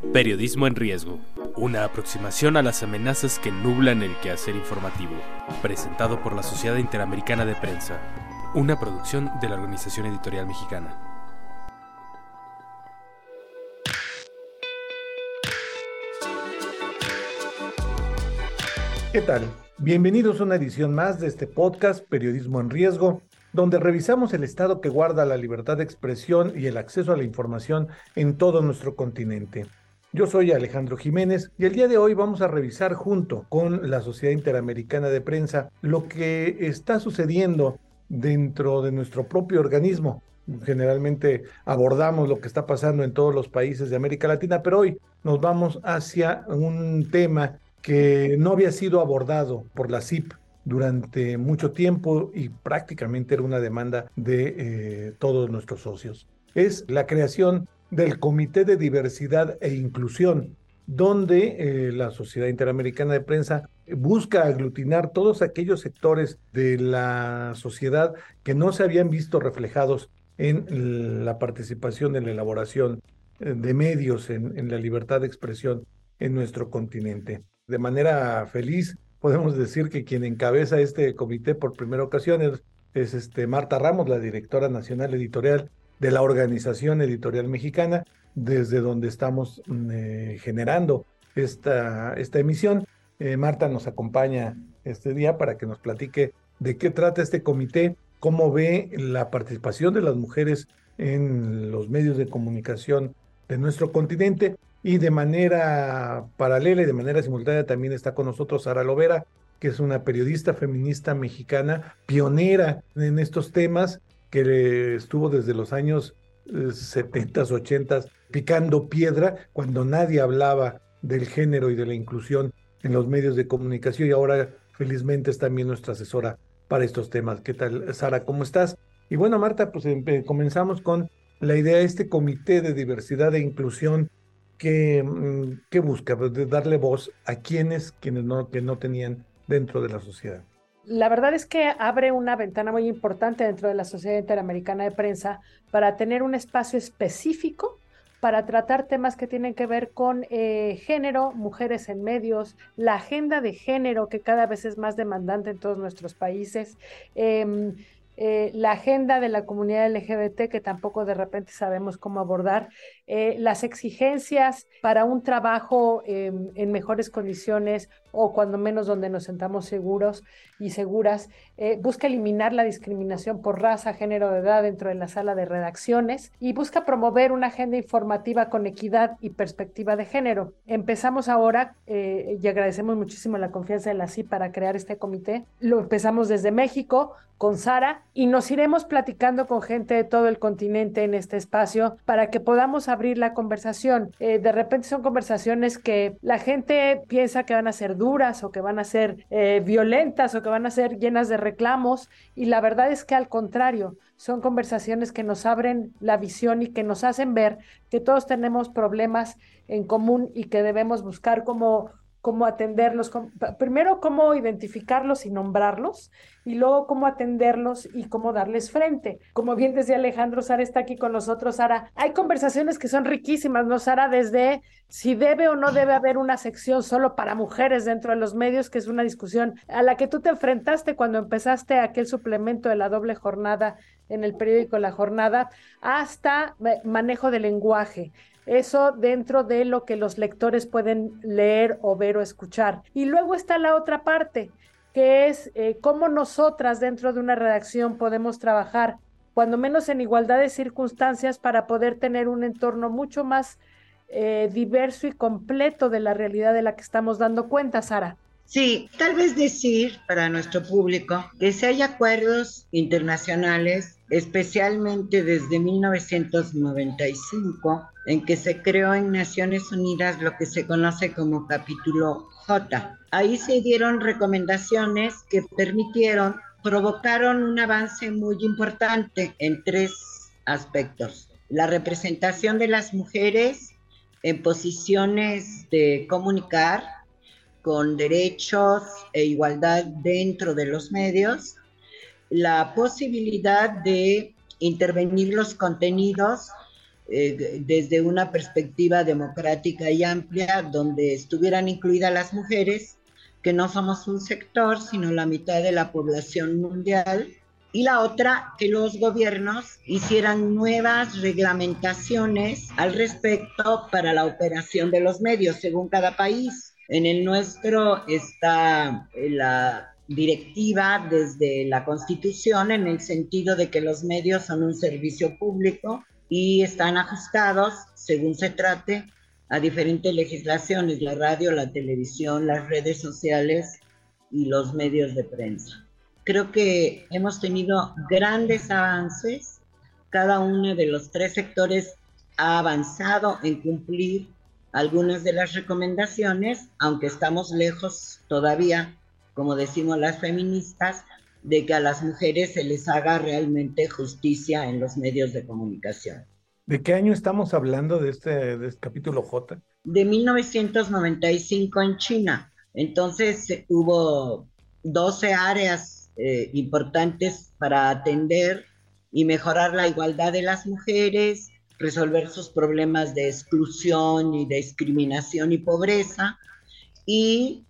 Periodismo en riesgo. Una aproximación a las amenazas que nublan el quehacer informativo. Presentado por la Sociedad Interamericana de Prensa. Una producción de la Organización Editorial Mexicana. ¿Qué tal? Bienvenidos a una edición más de este podcast Periodismo en Riesgo, donde revisamos el estado que guarda la libertad de expresión y el acceso a la información en todo nuestro continente. Yo soy Alejandro Jiménez y el día de hoy vamos a revisar junto con la Sociedad Interamericana de Prensa lo que está sucediendo dentro de nuestro propio organismo. Generalmente abordamos lo que está pasando en todos los países de América Latina, pero hoy nos vamos hacia un tema que no había sido abordado por la CIP durante mucho tiempo y prácticamente era una demanda de eh, todos nuestros socios. Es la creación del Comité de Diversidad e Inclusión, donde eh, la Sociedad Interamericana de Prensa busca aglutinar todos aquellos sectores de la sociedad que no se habían visto reflejados en la participación en la elaboración eh, de medios, en, la libertad de expresión en nuestro continente. De manera feliz, podemos decir que quien encabeza este comité por primera ocasión es, es este Marta Ramos, la directora nacional editorial de la Organización Editorial Mexicana, desde donde estamos mm, eh, generando esta, esta emisión. Eh, Marta nos acompaña este día para que nos platique de qué trata este comité, cómo ve la participación de las mujeres en los medios de comunicación de nuestro continente y de manera paralela y de manera simultánea también está con nosotros Sara Lovera, que es una periodista feminista mexicana pionera en estos temas que estuvo desde los años 70, eh, 80 picando piedra cuando nadie hablaba del género y de la inclusión en los medios de comunicación y ahora felizmente es también nuestra asesora para estos temas. ¿Qué tal, Sara? ¿Cómo estás? Y bueno, Marta, pues comenzamos con la idea de este comité de diversidad e inclusión que, mm, que busca pues, darle voz a quienes, quienes no, que no tenían dentro de la sociedad la verdad es que abre una ventana muy importante dentro de la Sociedad Interamericana de Prensa para tener un espacio específico para tratar temas que tienen que ver con eh, género, mujeres en medios, la agenda de género que cada vez es más demandante en todos nuestros países. Em, eh, la agenda de la comunidad LGBT que tampoco de repente sabemos cómo abordar, eh, las exigencias para un trabajo em, en mejores condiciones o cuando menos donde nos sentamos seguros y seguras, eh, busca eliminar la discriminación por raza, género, de edad dentro de la sala de redacciones y busca promover una agenda informativa con equidad y perspectiva de género. Empezamos ahora y agradecemos muchísimo la confianza de la CI para crear este comité. Lo empezamos desde México con Sara y nos iremos platicando con gente de todo el continente en este espacio para que podamos abrir la conversación. Eh, de repente son conversaciones que la gente piensa que van a ser duras o que van a ser eh, violentas o que van a ser llenas de reclamos. Y la verdad es que al contrario, son conversaciones que nos abren la visión y que nos hacen ver que todos tenemos problemas en común y que debemos buscar como cómo atenderlos, primero cómo identificarlos y nombrarlos, y luego cómo atenderlos y cómo darles frente. Como bien decía Alejandro, Sara está aquí con nosotros. Sara, hay conversaciones que son riquísimas, ¿no, Sara? Desde si debe o no debe haber una sección solo para mujeres dentro de los medios, que es una discusión a la que tú te enfrentaste cuando empezaste aquel suplemento de la doble jornada en el periódico La Jornada, hasta manejo del lenguaje. Eso dentro de lo que los lectores pueden leer o ver o escuchar. Y luego está la otra parte, que es eh, cómo nosotras dentro de una redacción podemos trabajar, cuando menos en igualdad de circunstancias, para poder tener un entorno mucho más eh, diverso y completo de la realidad de la que estamos dando cuenta, Sara. Sí, tal vez decir para nuestro público que si hay acuerdos internacionales, especialmente desde 1995, en que se creó en Naciones Unidas lo que se conoce como capítulo J. Ahí se dieron recomendaciones que permitieron, provocaron un avance muy importante en tres aspectos. La representación de las mujeres en posiciones de comunicar, con derechos e igualdad dentro de los medios, la posibilidad de intervenir los contenidos eh, desde una perspectiva democrática y amplia, donde estuvieran incluidas las mujeres, que no somos un sector, sino la mitad de la población mundial, y la otra, que los gobiernos hicieran nuevas reglamentaciones al respecto para la operación de los medios según cada país. En el nuestro está eh, la directiva desde la Constitución en el sentido de que los medios son un servicio público y están ajustados, según se trate, a diferentes legislaciones, la radio, la televisión, las redes sociales y los medios de prensa. Creo que hemos tenido grandes avances, cada uno de los tres sectores ha avanzado en cumplir algunas de las recomendaciones, aunque estamos lejos todavía, como decimos las feministas, de que a las mujeres se les haga realmente justicia en los medios de comunicación. ¿De qué año estamos hablando de este, este capítulo J? De 1995 en China. Entonces eh, hubo 12 áreas eh, importantes para atender y mejorar la igualdad de las mujeres, resolver sus problemas de exclusión y discriminación y pobreza, y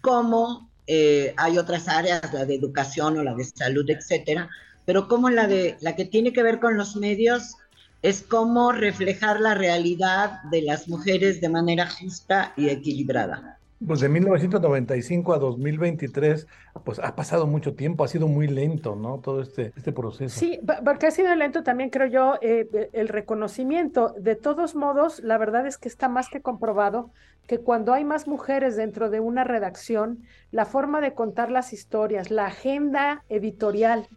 cómo eh, hay otras áreas, la de educación o la de salud, etcétera, pero como la de la que tiene que ver con los medios es cómo reflejar la realidad de las mujeres de manera justa y equilibrada. Pues de 1995 a 2023, pues ha pasado mucho tiempo, ha sido muy lento, ¿no? Todo este, este proceso. Sí, porque ha sido lento también, creo yo, eh, el reconocimiento. De todos modos, la verdad es que está más que comprobado que cuando hay más mujeres dentro de una redacción, la forma de contar las historias, la agenda editorial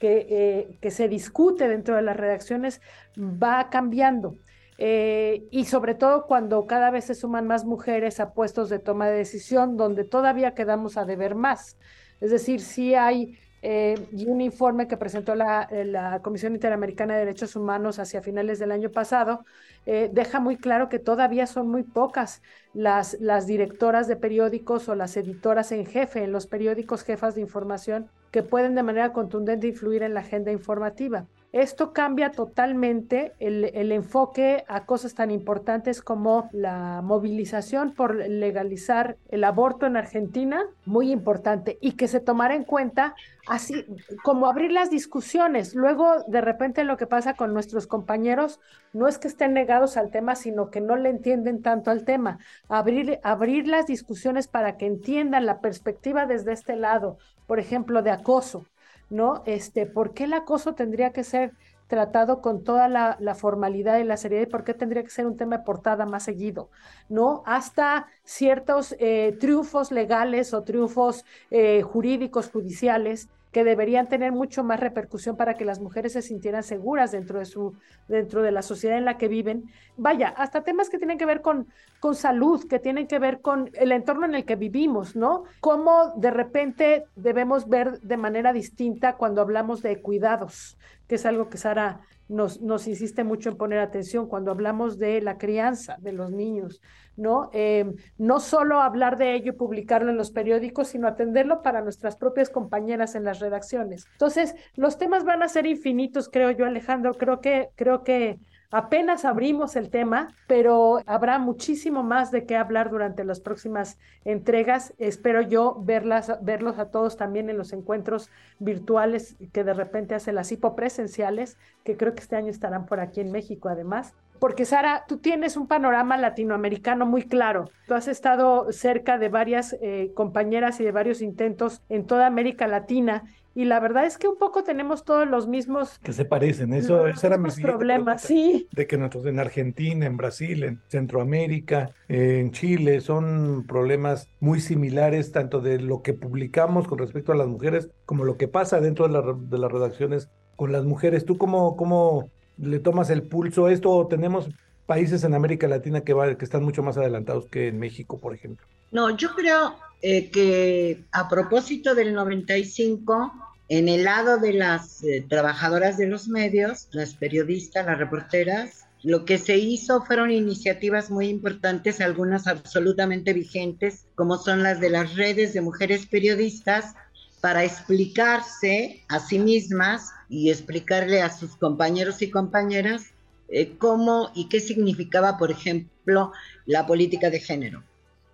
que, eh, que se discute dentro de las redacciones va cambiando. Eh, y sobre todo cuando cada vez se suman más mujeres a puestos de toma de decisión, donde todavía quedamos a deber más. Es decir, si hay eh, un informe que presentó la, eh, la, Comisión Interamericana de Derechos Humanos hacia finales del año pasado, deja muy claro que todavía son muy pocas las directoras de periódicos o las editoras en jefe en los periódicos jefas de información que pueden de manera contundente influir en la agenda informativa. Esto cambia totalmente el, enfoque a cosas tan importantes como la movilización por legalizar el aborto en Argentina, muy importante, y que se tomara en cuenta así como abrir las discusiones. Luego, de repente, lo que pasa con nuestros compañeros no es que estén negados al tema, sino que no le entienden tanto al tema. Abrir, abrir las discusiones para que entiendan la perspectiva desde este lado, por ejemplo, de acoso ¿no? Este, ¿por qué el acoso tendría que ser tratado con toda la, formalidad y la seriedad y por qué tendría que ser un tema de portada más seguido, ¿no? Hasta ciertos eh, triunfos legales o triunfos eh, jurídicos, judiciales, que deberían tener mucho más repercusión para que las mujeres se sintieran seguras dentro de su dentro de la sociedad en la que viven. Vaya, hasta temas que tienen que ver con con salud, que tienen que ver con el entorno en el que vivimos, ¿no? Cómo de repente debemos ver de manera distinta cuando hablamos de cuidados, que es algo que Sara nos, nos insiste mucho en poner atención cuando hablamos de la crianza de los niños, ¿no? Eh, no solo hablar de ello y publicarlo en los periódicos, sino atenderlo para nuestras propias compañeras en las redacciones. Entonces, los temas van a ser infinitos, creo yo, Alejandro. Creo que, creo que Apenas abrimos el tema, pero habrá muchísimo más de qué hablar durante las próximas entregas. Espero yo verlos a todos también en los encuentros virtuales que de repente hacen las hipopresenciales, que creo que este año estarán por aquí en México además. Porque Sara, tú tienes un panorama latinoamericano muy claro. Tú has estado cerca de varias eh, compañeras y de varios intentos en toda América Latina y la verdad es que un poco tenemos todos los mismos que se parecen. Eso, los era mi problemas, sí. De que nosotros en Argentina, en Brasil, en Centroamérica, en Chile, son problemas muy similares, tanto de lo que publicamos con respecto a las mujeres, como lo que pasa dentro de, la- de las redacciones con las mujeres. ¿Tú cómo, cómo le tomas el pulso a esto? ¿O tenemos países en América Latina que, están mucho más adelantados que en México, por ejemplo? No, yo creo eh, que a propósito del 95, en el lado de las eh, trabajadoras de los medios, las periodistas, las reporteras, lo que se hizo fueron iniciativas muy importantes, algunas absolutamente vigentes, como son las de las redes de mujeres periodistas, para explicarse a sí mismas y explicarle a sus compañeros y compañeras eh, cómo y qué significaba, por ejemplo, la política de género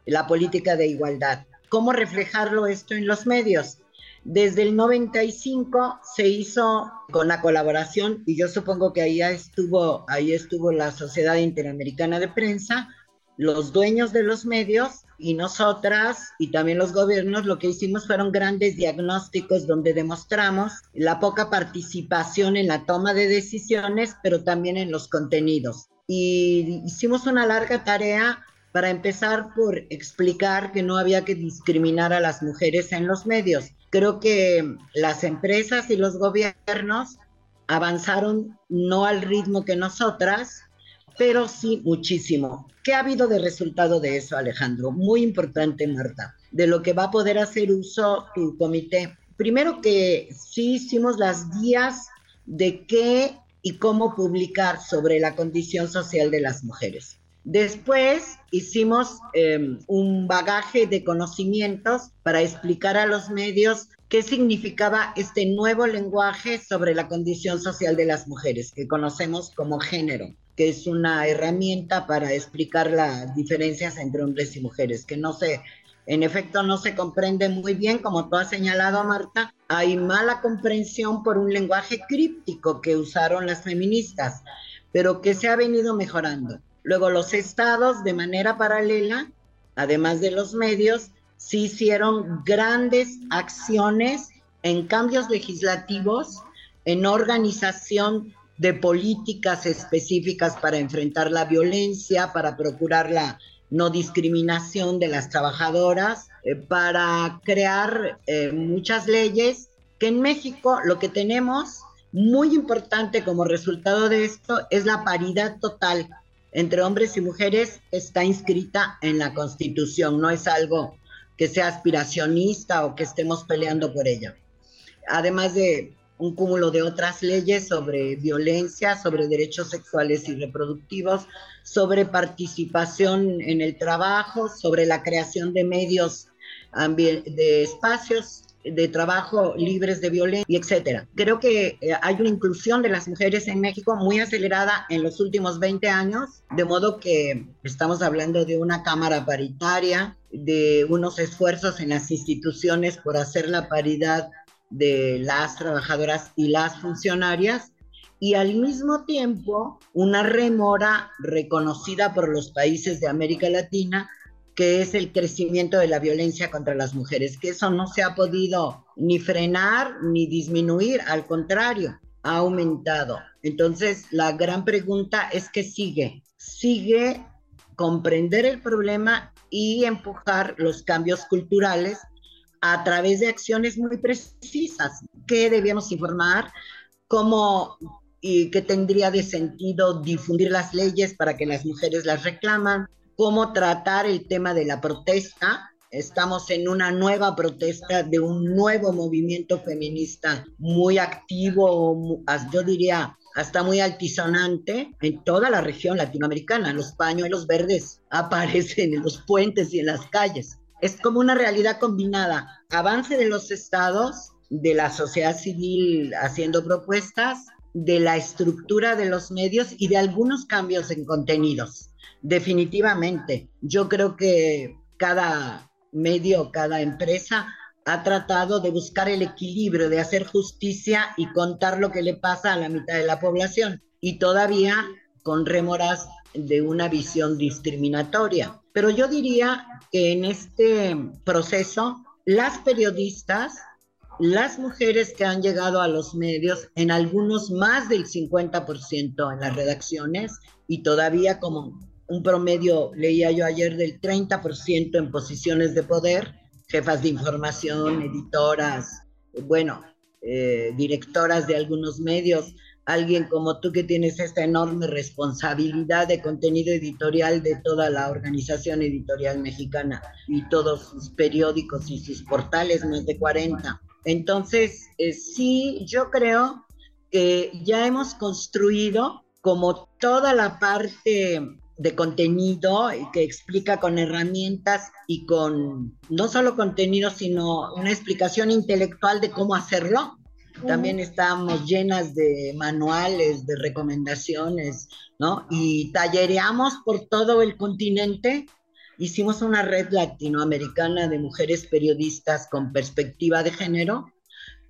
la política de igualdad. ¿Cómo reflejarlo esto en los medios? Desde el 95 se hizo con la colaboración, y yo supongo que ahí estuvo, ahí estuvo la Sociedad Interamericana de Prensa, los dueños de los medios y nosotras y también los gobiernos lo que hicimos fueron grandes diagnósticos donde demostramos la poca participación en la toma de decisiones, pero también en los contenidos. Y hicimos una larga tarea para empezar por explicar que no había que discriminar a las mujeres en los medios. Creo que las empresas y los gobiernos avanzaron no al ritmo que nosotras, pero sí muchísimo. ¿Qué ha habido de resultado de eso, Alejandro? Muy importante, Marta, de lo que va a poder hacer uso tu comité. Primero que sí hicimos las guías de qué y cómo publicar sobre la condición social de las mujeres. Después hicimos eh, un bagaje de conocimientos para explicar a los medios qué significaba este nuevo lenguaje sobre la condición social de las mujeres, que conocemos como género, que es una herramienta para explicar las diferencias entre hombres y mujeres, que no se, en efecto no se comprende muy bien, como tú has señalado, Marta, hay mala comprensión por un lenguaje críptico que usaron las feministas, pero que se ha venido mejorando. Luego los estados de manera paralela, además de los medios, sí hicieron grandes acciones en cambios legislativos, en organización de políticas específicas para enfrentar la violencia, para procurar la no discriminación de las trabajadoras, eh, para crear eh, muchas leyes que en México lo que tenemos muy importante como resultado de esto es la paridad total entre hombres y mujeres está inscrita en la Constitución, no es algo que sea aspiracionista o que estemos peleando por ella. Además de un cúmulo de otras leyes sobre violencia, sobre derechos sexuales y reproductivos, sobre participación en el trabajo, sobre la creación de medios, de espacios de trabajo libres de violencia, etcétera. Creo que eh, hay una inclusión de las mujeres en México muy acelerada en los últimos 20 años, de modo que estamos hablando de una cámara paritaria, de unos esfuerzos en las instituciones por hacer la paridad de las trabajadoras y las funcionarias y al mismo tiempo una remora reconocida por los países de América Latina que es el crecimiento de la violencia contra las mujeres, que eso no se ha podido ni frenar ni disminuir, al contrario, ha aumentado. Entonces, la gran pregunta es que sigue, sigue comprender el problema y empujar los cambios culturales a través de acciones muy precisas. ¿Qué debíamos informar? ¿Cómo y qué tendría de sentido difundir las leyes para que las mujeres las reclaman? Cómo tratar el tema de la protesta. Estamos en una nueva protesta de un nuevo movimiento feminista muy activo, yo diría hasta muy altisonante en toda la región latinoamericana. Los pañuelos verdes aparecen en los puentes y en las calles. Es como una realidad combinada. Avance de los estados, de la sociedad civil haciendo propuestas, de la estructura de los medios y de algunos cambios en contenidos. Definitivamente, yo creo que cada medio, cada empresa ha tratado de buscar el equilibrio, de hacer justicia y contar lo que le pasa a la mitad de la población y todavía con rémoras de una visión discriminatoria. Pero yo diría que en este proceso las periodistas las mujeres que han llegado a los medios, en algunos más del 50% en las redacciones y todavía como un promedio, leía yo ayer, del 30% en posiciones de poder, jefas de información, editoras, bueno, eh, directoras de algunos medios, alguien como tú que tienes esta enorme responsabilidad de contenido editorial de toda la organización editorial mexicana y todos sus periódicos y sus portales, más de 40. Entonces, eh, sí, yo creo que ya hemos construido como toda la parte de contenido que explica con herramientas y con no solo contenido, sino una explicación intelectual de cómo hacerlo. También estamos llenas de manuales, de recomendaciones, ¿no? Y tallereamos por todo el continente. Hicimos una red latinoamericana de mujeres periodistas con perspectiva de género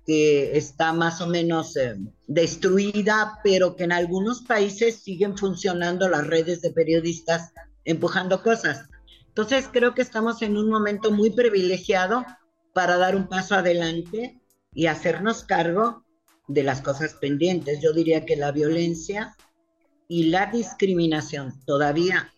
que está más o menos eh, destruida, pero que en algunos países siguen funcionando las redes de periodistas empujando cosas. Entonces creo que estamos en un momento muy privilegiado para dar un paso adelante y hacernos cargo de las cosas pendientes. Yo diría que la violencia y la discriminación todavía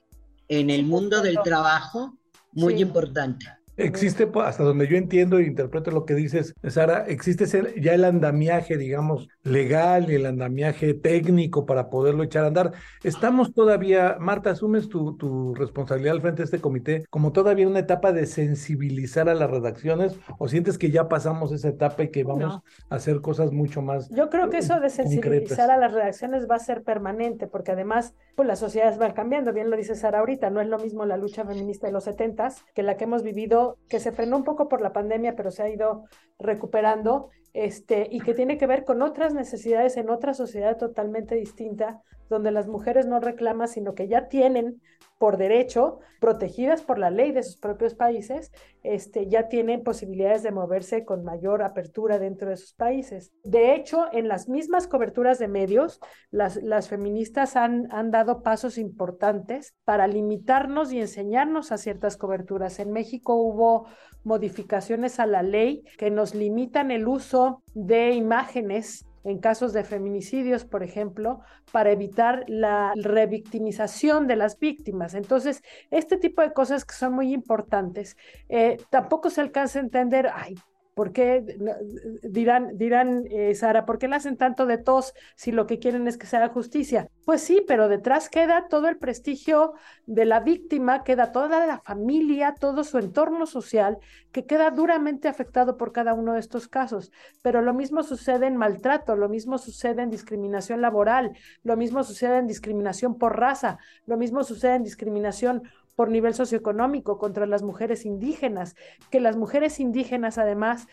en el mundo del trabajo, muy importante. Existe, pues, hasta donde yo entiendo e interpreto lo que dices, Sara, existe ya el andamiaje, digamos, legal y el andamiaje técnico para poderlo echar a andar. Estamos todavía, Marta, asumes tu, tu responsabilidad al frente de este comité como todavía una etapa de sensibilizar a las redacciones o sientes que ya pasamos esa etapa y que vamos a hacer cosas mucho más. Yo creo que eso de sensibilizar a las redacciones va a ser permanente porque además pues las sociedades van cambiando, bien lo dice Sara ahorita, no es lo mismo la lucha feminista de los setentas que la que hemos vivido que se frenó un poco por la pandemia, pero se ha ido recuperando, este, y que tiene que ver con otras necesidades en otra sociedad totalmente distinta, donde las mujeres no reclaman, sino que ya tienen por derecho, protegidas por la ley de sus propios países, este, ya tienen posibilidades de moverse con mayor apertura dentro de sus países. De hecho, en las mismas coberturas de medios, las, las feministas han, han dado pasos importantes para limitarnos y enseñarnos a ciertas coberturas. En México hubo modificaciones a la ley que nos limitan el uso de imágenes en casos de feminicidios, por ejemplo, para evitar la revictimización de las víctimas. Entonces, este tipo de cosas que son muy importantes, eh, tampoco se alcanza a entender, ay, ¿Por qué dirán, dirán eh, Sara, por qué le hacen tanto de tos si lo que quieren es que se haga justicia? Pues sí, pero detrás queda todo el prestigio de la víctima, queda toda la familia, todo su entorno social, que queda duramente afectado por cada uno de estos casos. Pero lo mismo sucede en maltrato, lo mismo sucede en discriminación laboral, lo mismo sucede en discriminación por raza, lo mismo sucede en discriminación por nivel socioeconómico contra las mujeres indígenas, que las mujeres indígenas además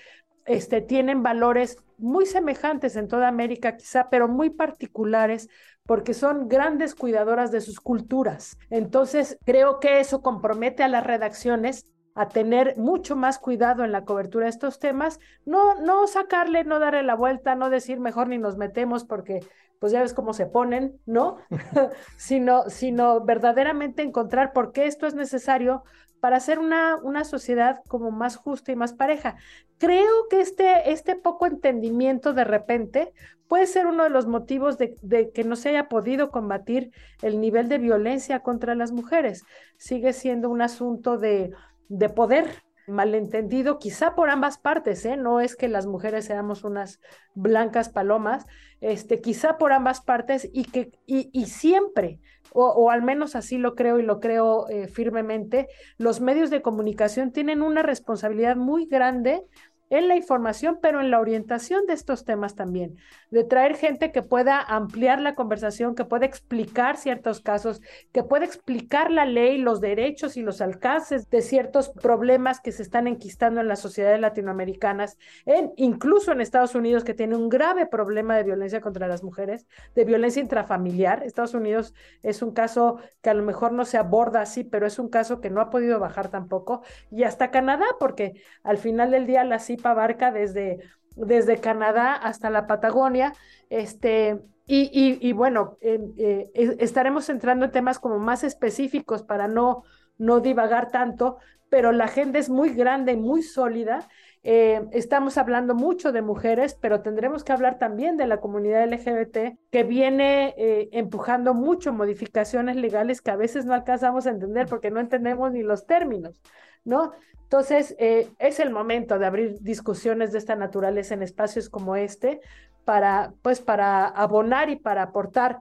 este, tienen valores muy semejantes en toda América quizá, pero muy particulares porque son grandes cuidadoras de sus culturas. Entonces, creo que eso compromete a las redacciones a tener mucho más cuidado en la cobertura de estos temas, no, no sacarle, no darle la vuelta, no decir mejor ni nos metemos porque pues ya ves cómo se ponen, ¿no? sino, sino verdaderamente encontrar por qué esto es necesario para hacer una, una sociedad como más justa y más pareja. Creo que este, este poco entendimiento de repente puede ser uno de los motivos de, de, que no se haya podido combatir el nivel de violencia contra las mujeres. Sigue siendo un asunto de, de poder, malentendido, quizá por ambas partes, ¿eh? no es que las mujeres seamos unas blancas palomas, este, quizá por ambas partes y que y, y siempre, o, al menos así lo creo y lo creo eh, firmemente, los medios de comunicación tienen una responsabilidad muy grande en la información, pero en la orientación de estos temas también, de traer gente que pueda ampliar la conversación, que pueda explicar ciertos casos, que pueda explicar la ley, los derechos y los alcances de ciertos problemas que se están enquistando en las sociedades latinoamericanas, en, incluso en Estados Unidos, que tiene un grave problema de violencia contra las mujeres, de violencia intrafamiliar. Estados Unidos es un caso que a lo mejor no se aborda así, pero es un caso que no ha podido bajar tampoco, y hasta Canadá, porque al final del día abarca desde, desde Canadá hasta la Patagonia, este, y, y, bueno, eh, estaremos entrando en temas como más específicos para no, no divagar tanto, pero la agenda es muy grande y muy sólida eh, estamos hablando mucho de mujeres, pero tendremos que hablar también de la comunidad LGBT que viene eh, empujando mucho modificaciones legales que a veces no alcanzamos a entender porque no entendemos ni los términos, ¿no? Entonces, eh, es el momento de abrir discusiones de esta naturaleza en espacios como este para, pues, para abonar y para aportar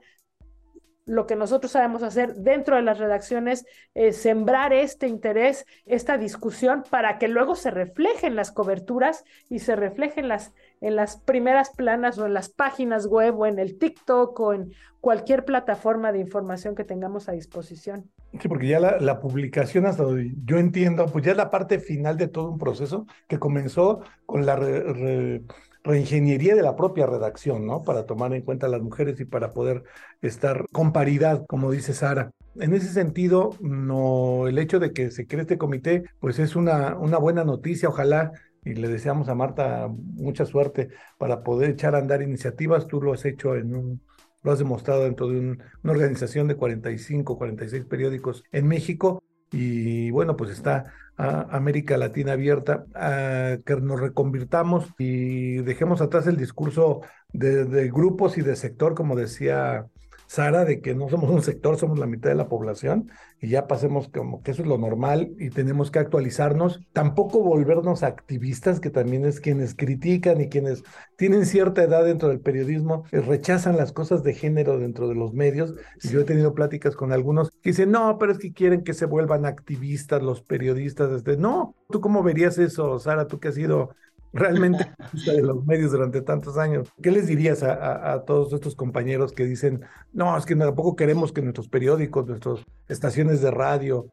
lo que nosotros sabemos hacer dentro de las redacciones, es sembrar este interés, esta discusión, para que luego se refleje en las coberturas y se refleje en las, en las primeras planas o en las páginas web o en el TikTok o en cualquier plataforma de información que tengamos a disposición. Sí, porque ya la, publicación, hasta donde yo entiendo, pues ya es la parte final de todo un proceso que comenzó con la reingeniería de la propia redacción, ¿no? Para tomar en cuenta a las mujeres y para poder estar con paridad, como dice Sara. En ese sentido, no, el hecho de que se cree este comité, pues es una, una buena noticia, ojalá y le deseamos a Marta mucha suerte para poder echar a andar iniciativas. Tú lo has hecho en un, lo has demostrado dentro de una organización de 45, 46 periódicos en México. Y bueno, pues está América Latina abierta, a que nos reconvirtamos y dejemos atrás el discurso de, de, grupos y de sector, como decía Sara, de que no somos un sector, somos la mitad de la población y ya pasemos como que eso es lo normal y tenemos que actualizarnos. Tampoco volvernos activistas, que también es quienes critican y quienes tienen cierta edad dentro del periodismo, eh, rechazan las cosas de género dentro de los medios. Y yo he tenido pláticas con algunos que dicen, no, pero es que quieren que se vuelvan activistas los periodistas. Este, no, ¿tú cómo verías eso, Sara? Tú que has sido realmente de los medios durante tantos años. ¿Qué les dirías a, todos estos compañeros que dicen, no, es que tampoco queremos que nuestros periódicos, nuestras estaciones de radio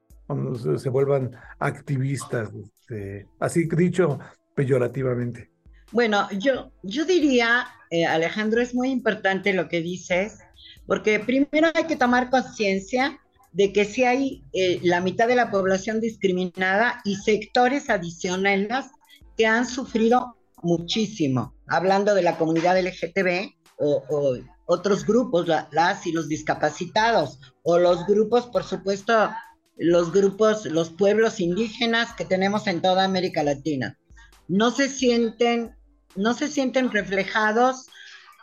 se, vuelvan activistas, este, así dicho peyorativamente? Bueno, yo, yo diría, eh, Alejandro, es muy importante lo que dices, porque primero hay que tomar conciencia de que si hay eh, la mitad de la población discriminada y sectores adicionales que han sufrido muchísimo. Hablando de la comunidad LGTB o, otros grupos, las y los discapacitados, o los grupos, por supuesto, los grupos, los pueblos indígenas que tenemos en toda América Latina. No se sienten, no se sienten reflejados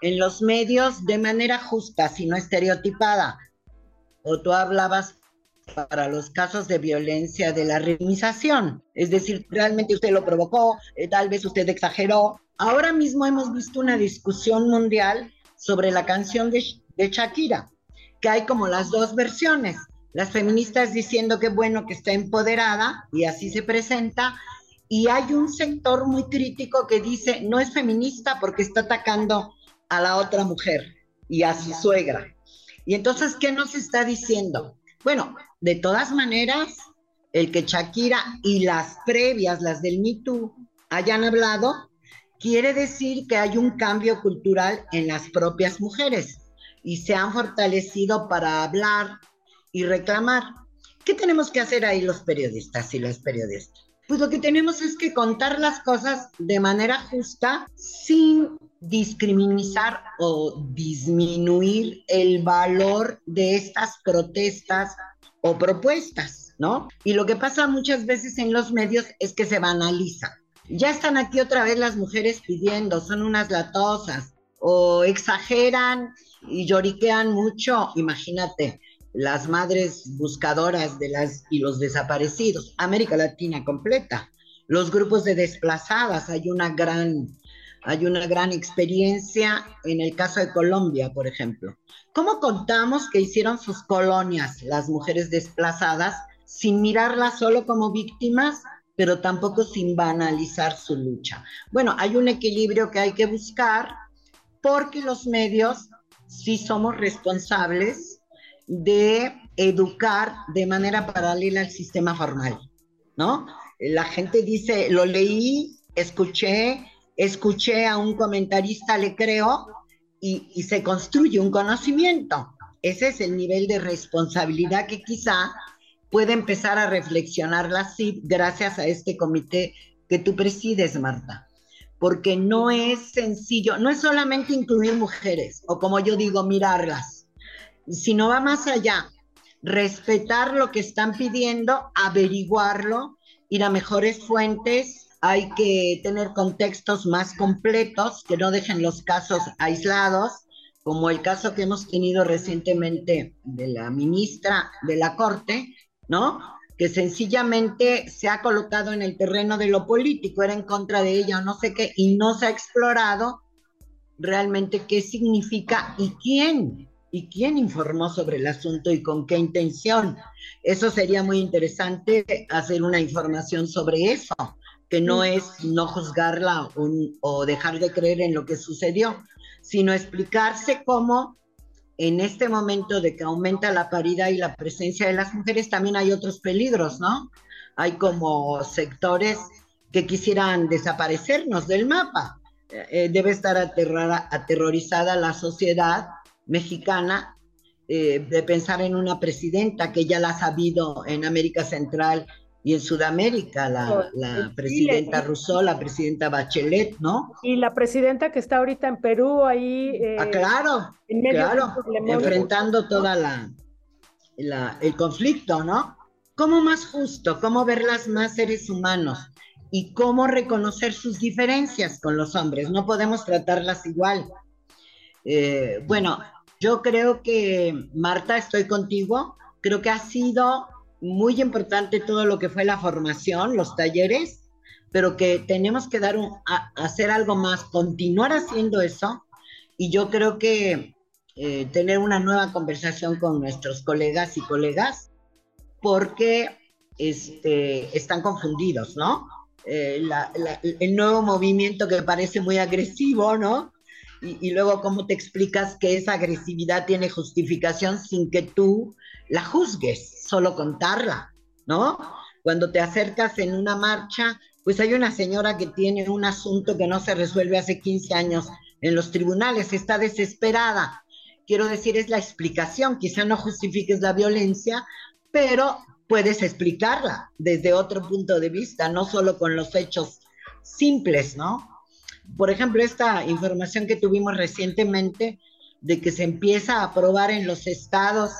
en los medios de manera justa, sino estereotipada. O tú hablabas para los casos de violencia de la remisación. Es decir, realmente usted lo provocó, eh, tal vez usted exageró. Ahora mismo hemos visto una discusión mundial sobre la canción de, de Shakira, que hay como las dos versiones. Las feministas diciendo que bueno que está empoderada y así se presenta, y hay un sector muy crítico que dice no es feminista porque está atacando a la otra mujer y a su suegra. Y entonces, ¿qué nos está diciendo? Bueno, de todas maneras, el que Shakira y las previas, las del Me Too, hayan hablado, quiere decir que hay un cambio cultural en las propias mujeres y se han fortalecido para hablar y reclamar. ¿Qué tenemos que hacer ahí los periodistas y las periodistas? Pues lo que tenemos es que contar las cosas de manera justa sin discriminar o disminuir el valor de estas protestas o propuestas, ¿no? Y lo que pasa muchas veces en los medios es que se banaliza. Ya están aquí otra vez las mujeres pidiendo, son unas latosas, o exageran y lloriquean mucho, imagínate, las madres buscadoras de las y los desaparecidos, América Latina completa, los grupos de desplazadas, hay una gran hay una gran experiencia en el caso de Colombia, por ejemplo. ¿Cómo contamos que hicieron sus colonias las mujeres desplazadas sin mirarlas solo como víctimas, pero tampoco sin banalizar su lucha? Bueno, hay un equilibrio que hay que buscar porque los medios sí somos responsables de educar de manera paralela al sistema formal, ¿no? La gente dice, lo leí, escuché, escuché a un comentarista, le creo, y, se construye un conocimiento. Ese es el nivel de responsabilidad que quizá puede empezar a reflexionar la CIP gracias a este comité que tú presides, Marta. Porque no es sencillo, no es solamente incluir mujeres, o como yo digo, mirarlas, sino va más allá, respetar lo que están pidiendo, averiguarlo, ir a mejores fuentes, hay que tener contextos más completos que no dejen los casos aislados, como el caso que hemos tenido recientemente de la ministra de la Corte, ¿no? Que sencillamente se ha colocado en el terreno de lo político, era en contra de ella o no sé qué, y no se ha explorado realmente qué significa y quién, y quién informó sobre el asunto y con qué intención. Eso sería muy interesante hacer una información sobre eso que no es no juzgarla o, dejar de creer en lo que sucedió, sino explicarse cómo en este momento de que aumenta la paridad y la presencia de las mujeres, también hay otros peligros, ¿no? Hay como sectores que quisieran desaparecernos del mapa. Eh, debe estar aterrada, aterrorizada la sociedad mexicana eh, de pensar en una presidenta que ya la ha sabido en América Central y en Sudamérica, la, la presidenta Rousseau, la presidenta Bachelet, ¿no? Y la presidenta que está ahorita en Perú, ahí. Eh, ah, claro, claro, enfrentando toda la, la, el conflicto, ¿no? ¿Cómo más justo? ¿Cómo verlas más seres humanos? Y cómo reconocer sus diferencias con los hombres. No podemos tratarlas igual. Eh, bueno, yo creo que, Marta, estoy contigo. Creo que ha sido muy importante todo lo que fue la formación, los talleres, pero que tenemos que dar un, hacer algo más, continuar haciendo eso. Y yo creo que eh, tener una nueva conversación con nuestros colegas y colegas, porque este, están confundidos, ¿no? Eh, el nuevo movimiento que parece muy agresivo, ¿no? Y, y, luego cómo te explicas que esa agresividad tiene justificación sin que tú la juzgues, solo contarla, ¿no? Cuando te acercas en una marcha, pues hay una señora que tiene un asunto que no se resuelve hace 15 años en los tribunales, está desesperada. Quiero decir, es la explicación, quizá no justifiques la violencia, pero puedes explicarla desde otro punto de vista, no solo con los hechos simples, ¿no? Por ejemplo, esta información que tuvimos recientemente de que se empieza a aprobar en los estados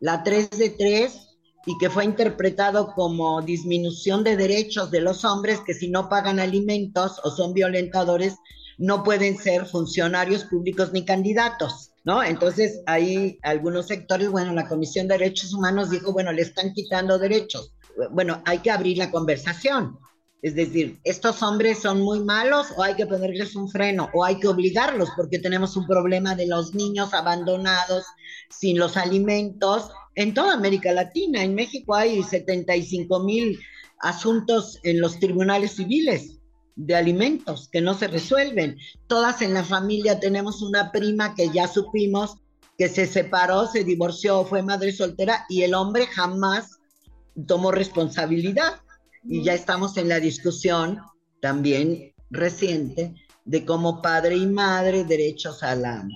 la 3 de 3 y que fue interpretado como disminución de derechos de los hombres que si no pagan alimentos o son violentadores no pueden ser funcionarios públicos ni candidatos, ¿no? Entonces ahí algunos sectores, bueno, la Comisión de Derechos Humanos dijo, bueno, le están quitando derechos. Bueno, hay que abrir la conversación. Es decir, estos hombres son muy malos o hay que ponerles un freno o hay que obligarlos porque tenemos un problema de los niños abandonados sin los alimentos en toda América Latina. En México hay 75 mil asuntos en los tribunales civiles de alimentos que no se resuelven. Todas en la familia tenemos una prima que ya supimos que se separó, se divorció, fue madre soltera y el hombre jamás tomó responsabilidad y ya estamos en la discusión también reciente de cómo padre y madre, derechos a la,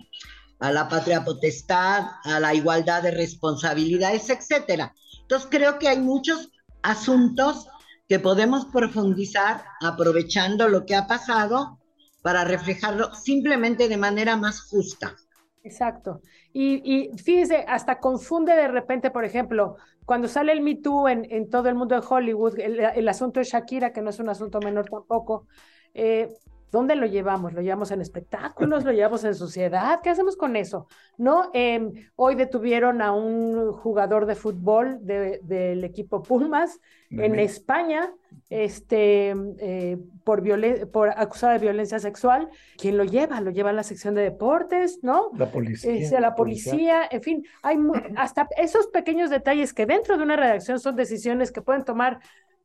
a la patria potestad, a la igualdad de responsabilidades, etcétera. Entonces creo que hay muchos asuntos que podemos profundizar aprovechando lo que ha pasado para reflejarlo simplemente de manera más justa. Exacto. Y, y fíjese, hasta confunde de repente, por ejemplo, cuando sale el Me Too en, todo el mundo de Hollywood, el, asunto de Shakira, que no es un asunto menor tampoco, eh, ¿Dónde lo llevamos? ¿Lo llevamos en espectáculos? ¿Lo llevamos en sociedad? ¿Qué hacemos con eso? ¿No? Em, hoy detuvieron a un jugador de fútbol del equipo Pumas en España este, eh, por, por acusado de violencia sexual. ¿Quién lo lleva? Lo lleva a la sección de deportes, ¿no? La policía. Eh, la policía, en fin, hay hasta esos pequeños detalles que dentro de una redacción son decisiones que pueden tomar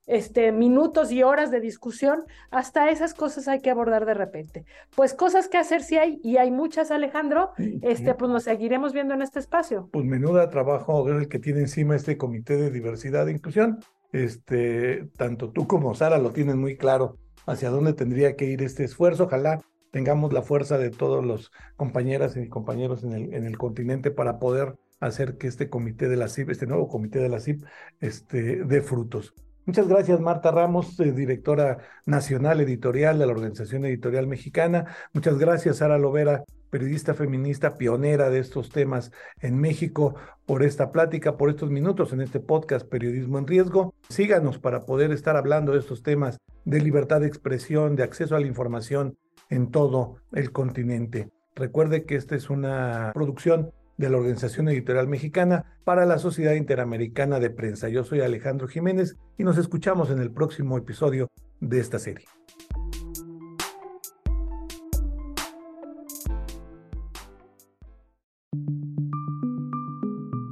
este, minutos y horas de discusión, hasta esas cosas hay que abordar de repente. Pues cosas que hacer si hay, y hay muchas, Alejandro, este, pues nos seguiremos viendo en este espacio. Pues menuda trabajo el que tiene encima este Comité de Diversidad e Inclusión. Este, tanto tú como Sara lo tienen muy claro hacia dónde tendría que ir este esfuerzo. Ojalá tengamos la fuerza de todos los compañeras y compañeros en el, en el continente para poder hacer que este comité de la CIP, este nuevo comité de la CIP, este, dé frutos. Muchas gracias, Marta Ramos, eh, directora nacional editorial de la Organización Editorial Mexicana. Muchas gracias, Sara Lovera, periodista feminista pionera de estos temas en México, por esta plática, por estos minutos en este podcast Periodismo en Riesgo. Síganos para poder estar hablando de estos temas de libertad de expresión, de acceso a la información en todo el continente. Recuerde que esta es una producción de la Organización Editorial Mexicana para la Sociedad Interamericana de Prensa. Yo soy Alejandro Jiménez y nos escuchamos en el próximo episodio de esta serie.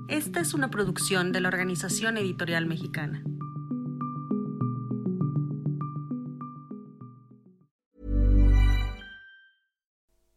Esta es una producción de la Organización Editorial Mexicana.